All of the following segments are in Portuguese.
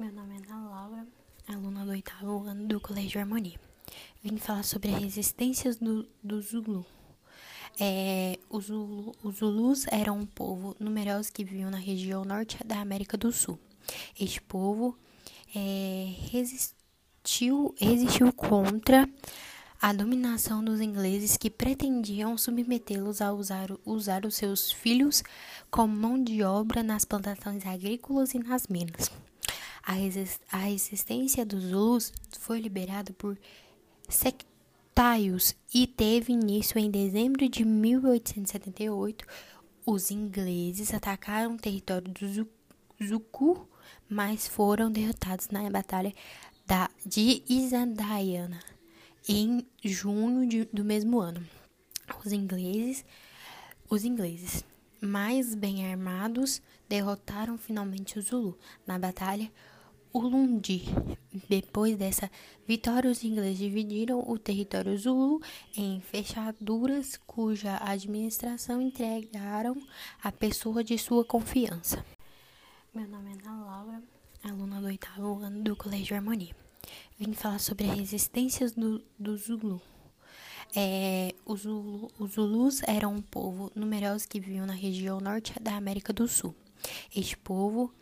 Meu nome é Ana Laura, aluna do oitavo ano do Colégio Harmonia. Vim falar sobre as resistências do, do Zulu. É, os, Zulu. Os Zulus eram um povo numeroso que viviam na região norte da América do Sul. Este povo é, resistiu, resistiu contra a dominação dos ingleses que pretendiam submetê-los a usar, usar os seus filhos como mão de obra nas plantações agrícolas e nas minas. A, resistência dos Zulus foi liberada por sectários e teve início em dezembro de 1878. Os ingleses atacaram o território do Zuku, mas foram derrotados na batalha da, de Isandaiana em junho de, do mesmo ano. Os ingleses, os ingleses mais bem armados derrotaram finalmente os Zulu na batalha Ulundi. Depois dessa vitória, os ingleses dividiram o território Zulu em fechaduras cuja administração entregaram a pessoa de sua confiança. Meu nome é Ana Laura, aluna do oitavo ano do Colégio Harmonia. Vim falar sobre as resistências do, do Zulu. É, os, Zulu, os Zulus eram um povo numeroso que viviam na região norte da América do Sul. Este povo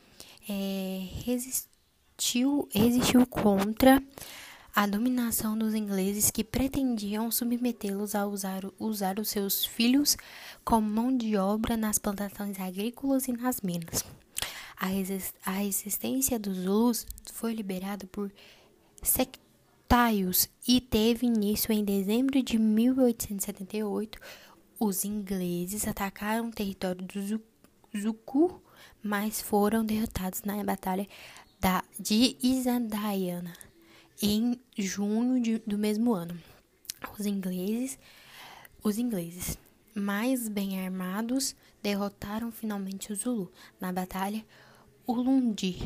é, resistiu, resistiu contra a dominação dos ingleses que pretendiam submetê-los a usar, usar os seus filhos como mão de obra nas plantações agrícolas e nas minas. A, resist, a resistência dos Zulus foi liberada por sectários e teve início em dezembro de 1878. Os ingleses atacaram o território do Zuku, mas foram derrotados na batalha da, de Isandaiana em junho de, do mesmo ano. Os ingleses, os ingleses mais bem armados derrotaram finalmente os Zulu na batalha Ulundi.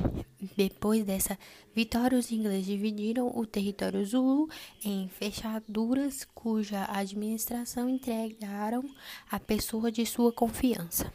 Depois dessa vitória, os ingleses dividiram o território Zulu em fechaduras cuja administração entregaram a pessoa de sua confiança.